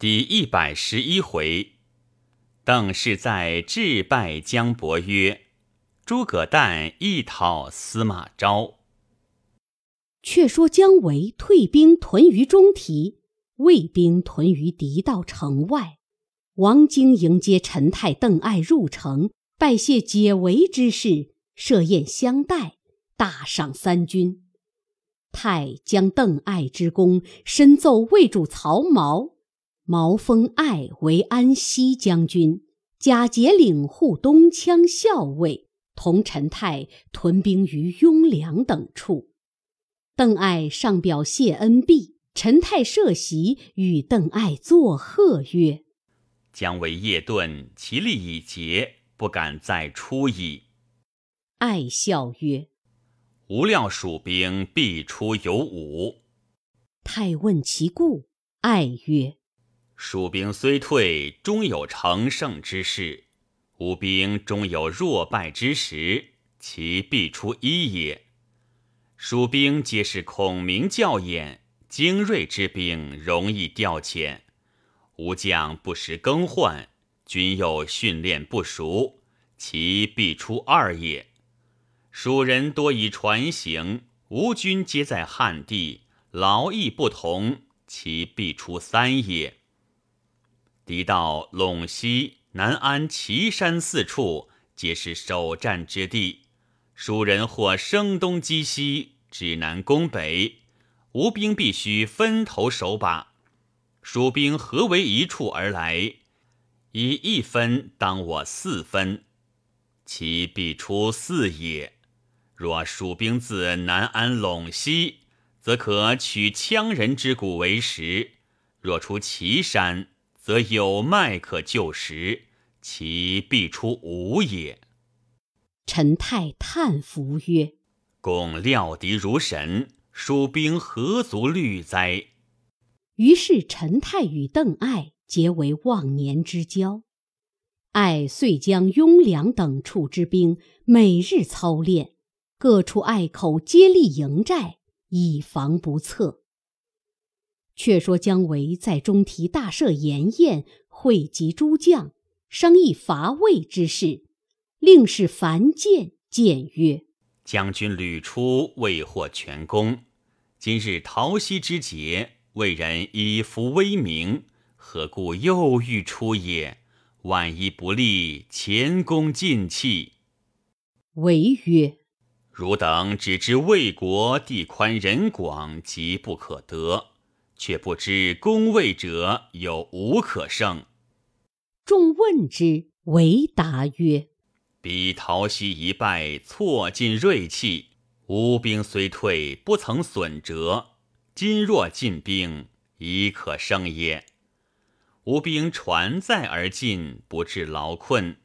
第一百十一回，邓氏在致拜姜伯曰：“诸葛诞一讨司马昭。”却说姜维退兵屯于中提，魏兵屯于敌道城外。王经迎接陈泰、邓艾入城，拜谢解围之事，设宴相待，大赏三军。泰将邓艾之功深奏魏主曹髦。毛封爱为安西将军，贾节领护东羌校尉，同陈泰屯兵于雍凉等处。邓艾上表谢恩毕，陈泰设席与邓艾作贺曰：“姜维夜遁，其力已竭，不敢再出矣。”艾笑曰：“吾料蜀兵必出有五。”太问其故，艾曰：蜀兵虽退，终有乘胜之势；吴兵终有弱败之时，其必出一也。蜀兵皆是孔明教演，精锐之兵，容易调遣；吴将不时更换，军又训练不熟，其必出二也。蜀人多以船行，吴军皆在汉地，劳役不同，其必出三也。敌到陇西、南安、岐山四处，皆是首战之地。蜀人或声东击西，指南攻北，吴兵必须分头守把。蜀兵合为一处而来，以一分当我四分，其必出四也。若蜀兵自南安、陇西，则可取羌人之谷为食；若出岐山，则有脉可救时，其必出无也。陈泰叹服曰：“公料敌如神，蜀兵何足虑哉？”于是陈泰与邓艾结为忘年之交。艾遂将雍凉等处之兵每日操练，各处隘口接立营寨，以防不测。却说姜维在中提大设筵宴，汇集诸将，商议伐魏之事。令使樊建谏曰：“将军屡出，未获全功。今日桃溪之节，魏人以服威名，何故又欲出也？万一不利，前功尽弃。”维曰：“汝等只知魏国地宽人广，急不可得。”却不知攻魏者有无可胜。众问之，唯答曰：“彼陶溪一败，挫尽锐气；吴兵虽退，不曾损折。今若进兵，已可胜也。吴兵船载而进，不致劳困；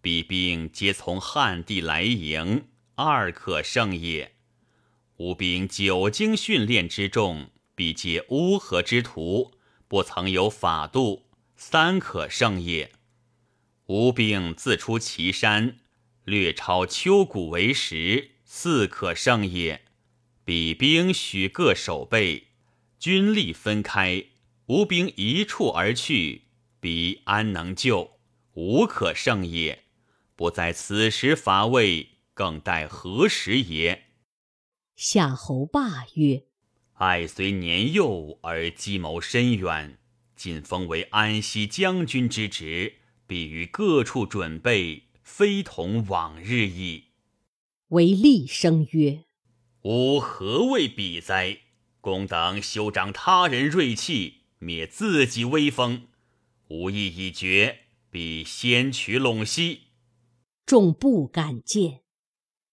彼兵皆从汉地来迎，二可胜也。吴兵久经训练之众。”必皆乌合之徒，不曾有法度，三可胜也。吴兵自出祁山，略超丘谷为食，四可胜也。彼兵许各守备，军力分开，吴兵一处而去，彼安能救？无可胜也。不在此时伐魏，更待何时也？夏侯霸曰。爱虽年幼而计谋深远，今封为安西将军之职，必于各处准备，非同往日矣。为厉声曰：“吾何谓彼哉？公等休长他人锐气，灭自己威风。吾意已决，必先取陇西。”众不敢见，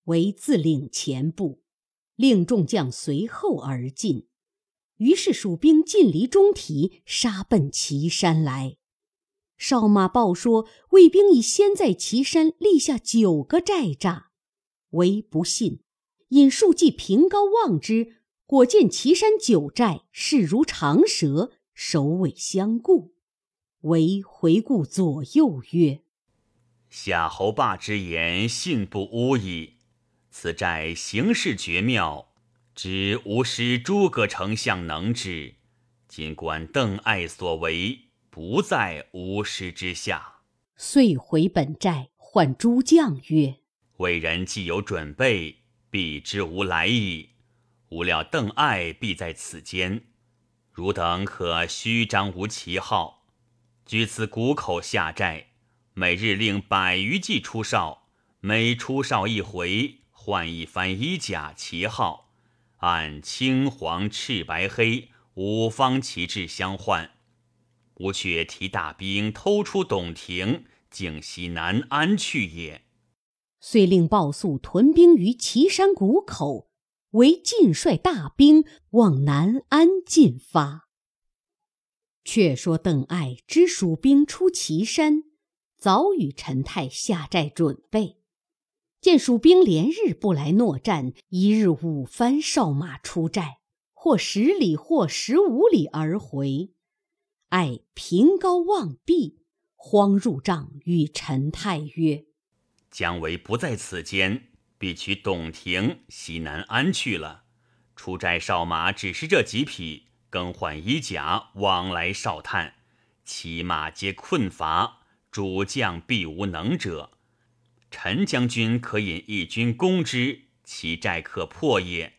唯自领前部。令众将随后而进，于是蜀兵尽离中提，杀奔岐山来。少马报说，魏兵已先在岐山立下九个寨栅，唯不信，引数骑凭高望之，果见岐山九寨势如长蛇，首尾相顾。唯回顾左右曰：“夏侯霸之言，信不诬矣。”此寨形势绝妙，知吾师诸葛丞相能之。尽管邓艾所为，不在吾师之下。遂回本寨，唤诸将曰：“为人既有准备，必知吾来矣。吾料邓艾必在此间，汝等可虚张吾旗号，居此谷口下寨，每日令百余骑出哨，每出哨一回，换一番衣甲旗号，按青黄赤白黑五方旗帜相换。吾却提大兵偷出董庭。”竟西南安去也。遂令鲍肃屯兵于岐山谷口，为晋率大兵往南安进发。却说邓艾知蜀兵出岐山，早与陈泰下寨准备。见蜀兵连日不来诺战，一日五番哨马出寨，或十里，或十五里而回。艾凭高望壁。慌入帐，与陈泰曰：“姜维不在此间，必取董庭西南安去了。出寨哨马只是这几匹，更换衣甲，往来哨探，骑马皆困乏，主将必无能者。陈将军可引一军攻之，其寨可破也。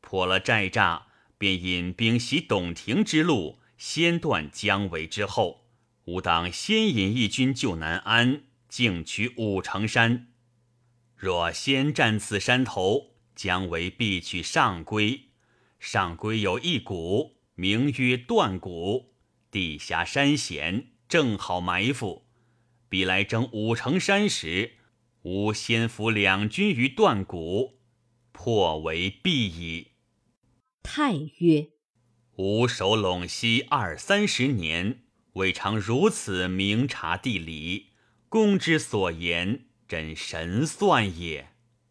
破了寨栅，便引兵袭董庭之路，先断姜维之后。”吾当先引一军救南安，径取武城山。若先占此山头，姜维必取上归。上归有一谷，名曰断谷，地下山险，正好埋伏。必来征武城山时，吾先伏两军于断谷，破为必矣。太曰：吾守陇西二三十年。未尝如此明察地理，公之所言真神算也。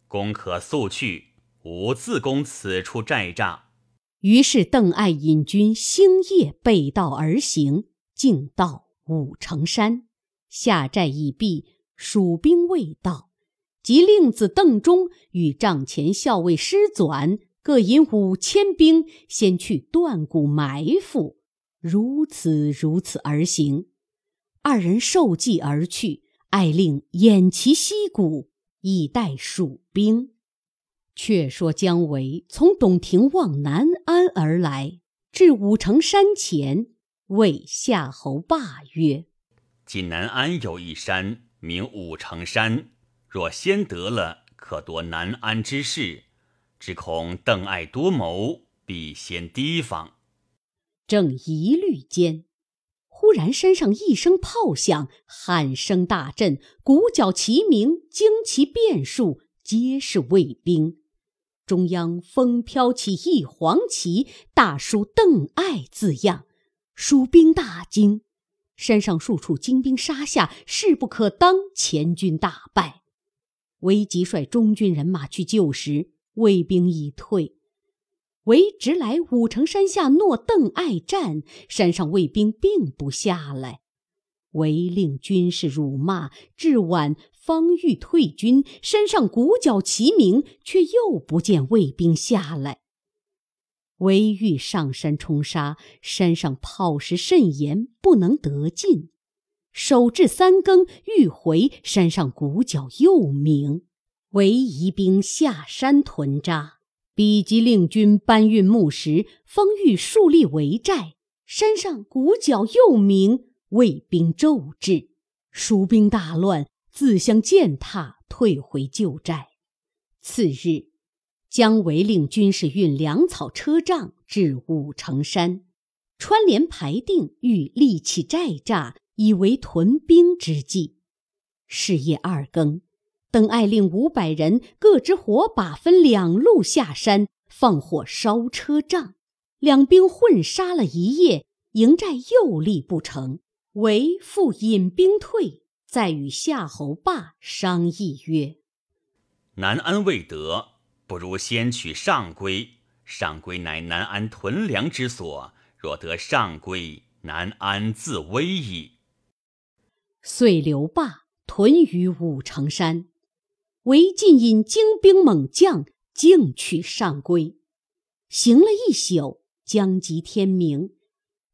公可速去，吾自攻此处寨栅。于是邓艾引军星夜背道而行，径到武城山，下寨已毕，蜀兵未到，即令子邓忠与帐前校尉师纂各引五千兵，先去断谷埋伏。如此如此而行，二人受计而去。艾令偃旗息鼓，以待蜀兵。却说姜维从董庭望南安而来，至武城山前，谓夏侯霸曰：“今南安有一山，名武城山。若先得了，可夺南安之势。只恐邓艾多谋，必先提防。”正疑虑间，忽然山上一声炮响，喊声大震，鼓角齐鸣，旌旗遍数，皆是卫兵。中央风飘起一黄旗，大书“邓艾”字样，蜀兵大惊。山上数处精兵杀下，势不可当，前军大败。韦吉率中军人马去救时，魏兵已退。韦直来武城山下诺邓艾战，山上卫兵并不下来。韦令军士辱骂，至晚方欲退军，山上鼓角齐鸣，却又不见卫兵下来。唯欲上山冲杀，山上炮石甚严，不能得进。守至三更，欲回，山上鼓角又鸣，唯移兵下山屯扎。比及令军搬运木石，方欲树立围寨，山上鼓角又鸣，卫兵骤至，蜀兵大乱，自相践踏，退回旧寨。次日，姜维令军士运粮草车仗至武城山，川连排定，欲立起寨栅，以为屯兵之计。是夜二更。邓艾令五百人各执火把，分两路下山，放火烧车仗。两兵混杀了一夜，营寨又立不成，为复引兵退。再与夏侯霸商议曰：“南安未得，不如先取上归。上归乃南安屯粮之所，若得上归，南安自危矣。”遂留霸屯于武城山。韦进引精兵猛将，径取上归，行了一宿，将及天明，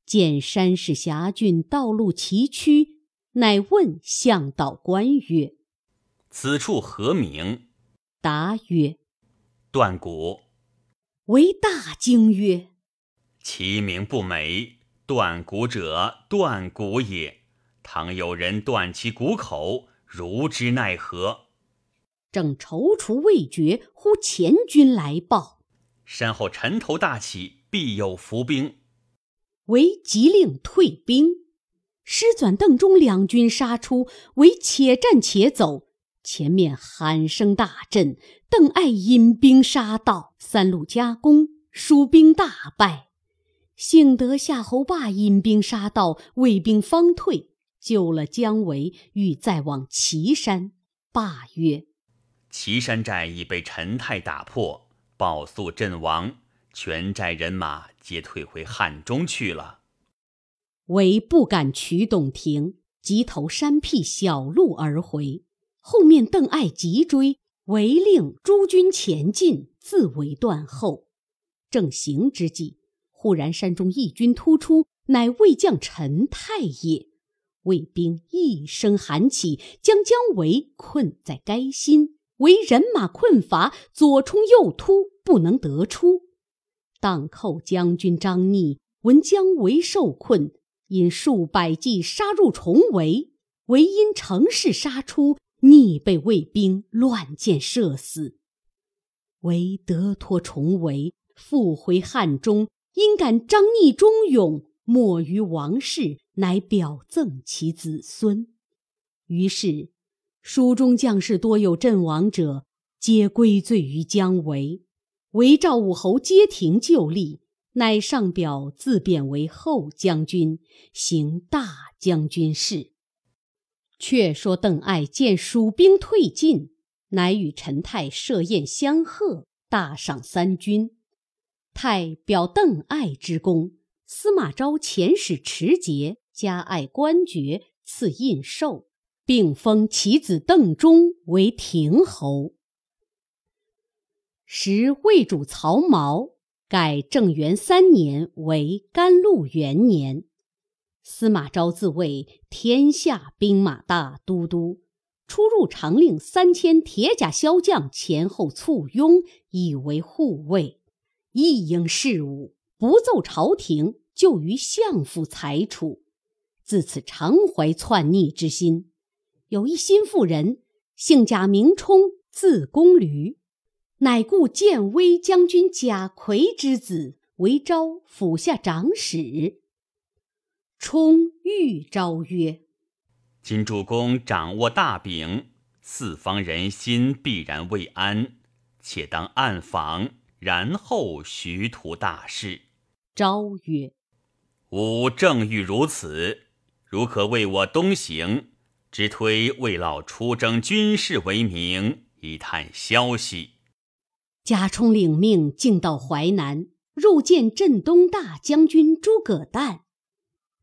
见山势峡峻，道路崎岖，乃问向导官曰：“此处何名？”答曰：“断骨。”为大惊曰：“其名不美，断骨者断骨也。倘有人断其骨口，如之奈何？”正踌躇未决，忽前军来报，身后尘头大起，必有伏兵。为急令退兵，师纂、邓忠两军杀出，为且战且走。前面喊声大震，邓艾引兵杀到，三路夹攻，蜀兵大败。幸得夏侯霸引兵杀到，魏兵方退，救了姜维，欲再往岐山。霸曰：“岐山寨已被陈泰打破，报速阵亡，全寨人马皆退回汉中去了。”为不敢取董亭，急投山僻小路而回。后面邓艾急追，违令诸军前进，自为断后。正行之际，忽然山中一军突出，乃魏将陈泰也。魏兵一声喊起，将姜维困在该心，为人马困乏，左冲右突，不能得出。荡寇将军张逆闻姜维受困。引数百骑杀入重围，唯因乘势杀出，逆被魏兵乱箭射死。唯得脱重围，复回汉中。因感张逆忠勇，莫于王室，乃表赠其子孙。于是，蜀中将士多有阵亡者，皆归罪于姜维。唯赵武侯皆停就立。乃上表自贬为后将军，行大将军事。却说邓艾见蜀兵退进，乃与陈泰设宴相贺，大赏三军。泰表邓艾之功，司马昭遣使持节，加爱官爵，赐印绶，并封其子邓忠为亭侯。时魏主曹髦。改正元三年为甘露元年，司马昭自谓天下兵马大都督，出入常令三千铁甲骁将前后簇拥，以为护卫。一应事务不奏朝廷，就于相府裁处。自此常怀篡逆之心。有一心腹人，姓贾名冲，字公驴。乃故建威将军贾逵之子，为昭府下长史。冲欲昭曰：“今主公掌握大柄，四方人心必然未安，且当暗访，然后徐图大事。”昭曰：“吾正欲如此，如可为我东行，直推魏老出征军事为名，以探消息。”贾充领命，径到淮南，入见镇东大将军诸葛诞。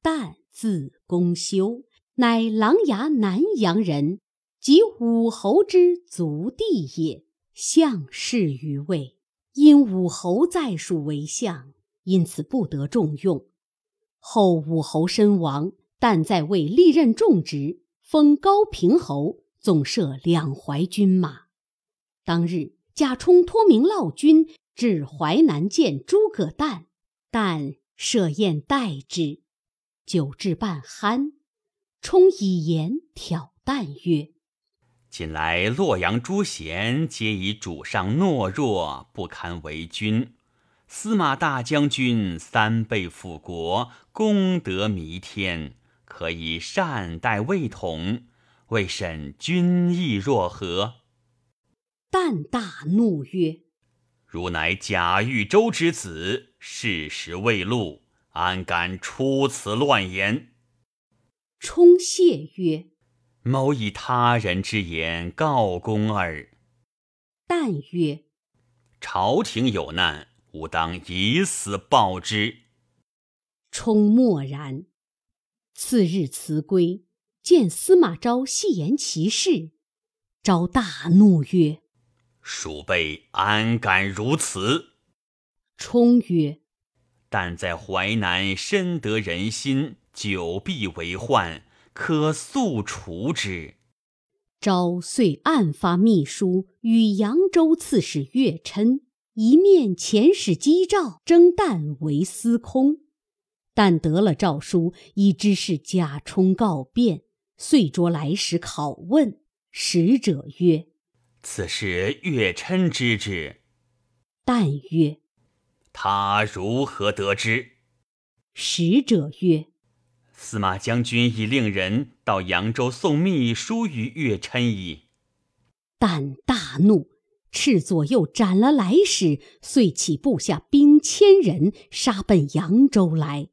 旦字公修，乃琅琊南阳人，即武侯之族弟也。相仕于魏，因武侯在蜀为相，因此不得重用。后武侯身亡，但在魏历任重职，封高平侯，总摄两淮军马。当日。贾充托名劳军至淮南见诸葛诞，但设宴待之。酒至半酣，充以言挑诞曰：“近来洛阳诸贤皆以主上懦弱，不堪为君。司马大将军三倍辅国，功德弥天，可以善待魏统。未审君意若何？”旦大怒曰：“汝乃贾豫州之子，事实未露，安敢出此乱言？”冲谢曰：“某以他人之言告公耳。”旦曰：“朝廷有难，吾当以死报之。”冲默然。次日辞归，见司马昭细言其事，昭大怒曰：鼠辈安敢如此？冲曰：“但在淮南深得人心，久必为患，可速除之。昭遂暗发密书与扬州刺史岳琛，一面遣使击诏征旦为司空。但得了诏书，已知是贾充告变，遂着来使拷问。使者曰：“此事岳琛知之。”旦曰：“他如何得知？”使者曰：“司马将军已令人到扬州送密书于岳琛矣。”但大怒，斥左右斩了来使，遂起部下兵千人，杀奔扬州来。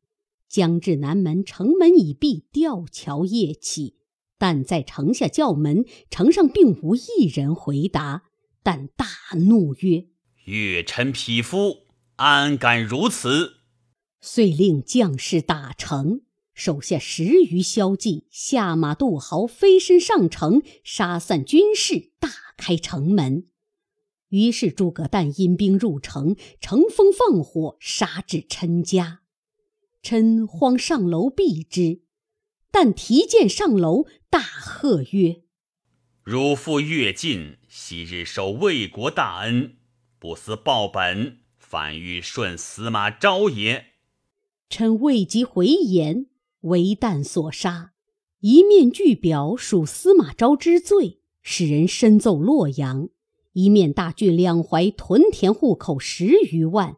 将至南门，城门已闭，吊桥夜起。但在城下叫门，城上并无一人回答。但大怒曰：“岳臣匹夫，安敢如此？”遂令将士打城，手下十余骁骑下马渡壕，飞身上城，杀散军士，大开城门。于是诸葛诞引兵入城，乘风放火，杀至陈家。陈慌上楼避之，但提剑上楼，大喝曰：“汝父越进，昔日受魏国大恩，不思报本，反欲顺司马昭也。”臣未及回言，为旦所杀，一面具表属司马昭之罪，使人申奏洛阳；一面大郡两淮屯田户口十余万。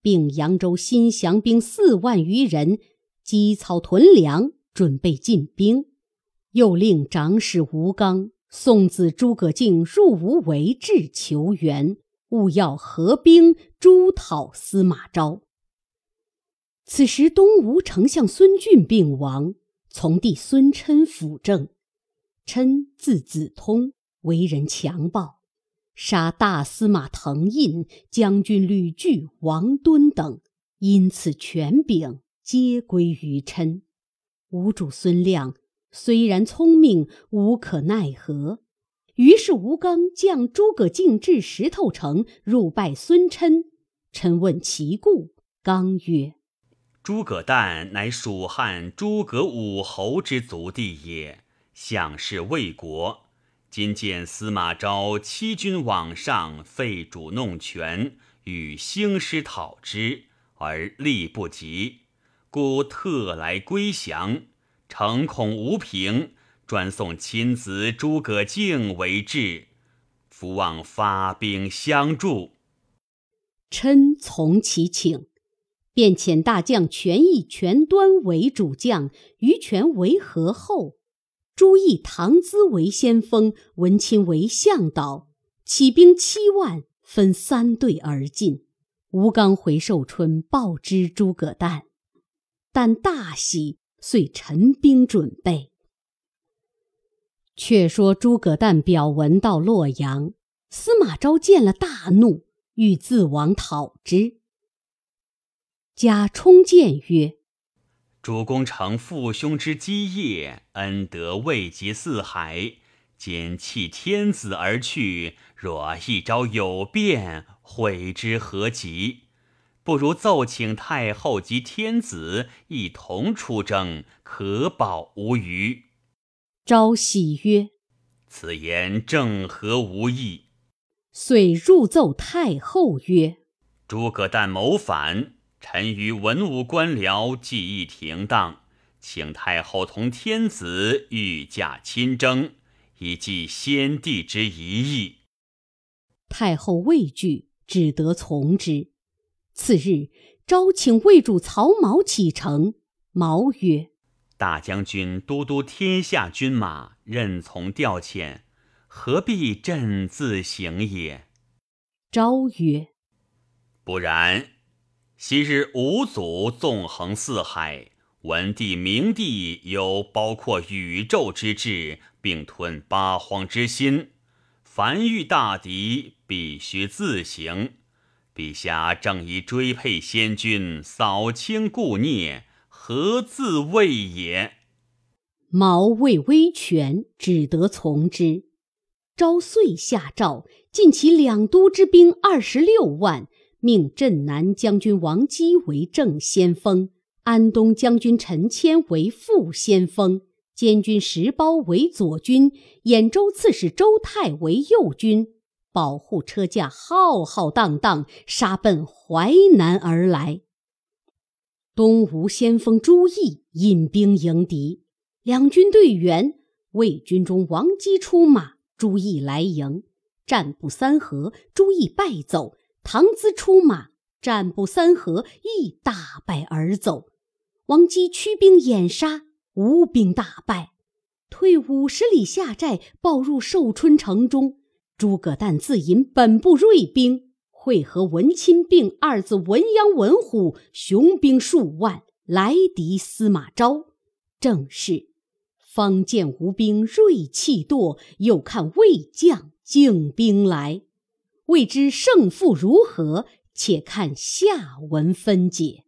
并扬州新降兵四万余人，积草屯粮，准备进兵。又令长史吴刚、送子诸葛敬入吴为质求援，务要合兵诛讨司马昭。此时东吴丞相孙峻病亡，从弟孙琛辅政。琛字子通，为人强暴。杀大司马滕胤、将军吕据、王敦等，因此权柄皆归于琛。吴主孙亮虽然聪明，无可奈何。于是吴刚将诸葛敬至石头城，入拜孙琛。琛问其故，刚曰：“诸葛诞乃蜀汉诸葛武侯之族弟也，相是魏国。”今见司马昭欺君罔上，废主弄权，与兴师讨之，而力不及，故特来归降。诚恐无凭，专送亲子诸葛敬为质，伏望发兵相助。琛从其请，便遣大将权义、权端为主将，于权为合后。朱义、唐咨为先锋，文钦为向导，起兵七万，分三队而进。吴刚回寿春报知诸葛诞，但大喜，遂陈兵准备。却说诸葛诞表文到洛阳，司马昭见了，大怒，欲自往讨之。贾充谏曰。主公承父兄之基业，恩德未及四海，今弃天子而去。若一朝有变，悔之何及？不如奏请太后及天子一同出征，可保无虞。昭喜曰：“此言正合吾意。”遂入奏太后曰：“诸葛诞谋反。”臣于文武官僚计议停当，请太后同天子御驾亲征，以济先帝之遗意。太后畏惧，只得从之。次日，昭请魏主曹髦启程。毛曰：“大将军都督天下军马，任从调遣，何必朕自行也？”昭曰：“不然。”昔日五祖纵横四海，文帝、明帝有包括宇宙之志，并吞八荒之心。凡遇大敌，必须自行。陛下正以追配先君，扫清故孽，何自畏也？毛畏威权，只得从之。昭遂下诏，尽其两都之兵二十六万。命镇南将军王基为正先锋，安东将军陈谦为副先锋，监军石苞为左军，兖州刺史周泰为右军，保护车驾浩浩荡荡，杀奔淮南而来。东吴先锋朱毅引兵迎敌，两军队员，魏军中王基出马，朱毅来迎，战不三合，朱毅败走。唐咨出马，战不三合，亦大败而走。王基驱兵掩杀，吴兵大败，退五十里下寨，报入寿春城中。诸葛诞自引本部锐兵。会合文钦并二字文鸯、文虎，雄兵数万来敌司马昭。正是方见吴兵锐气堕，又看魏将进兵来，未知胜负如何？且看下文分解。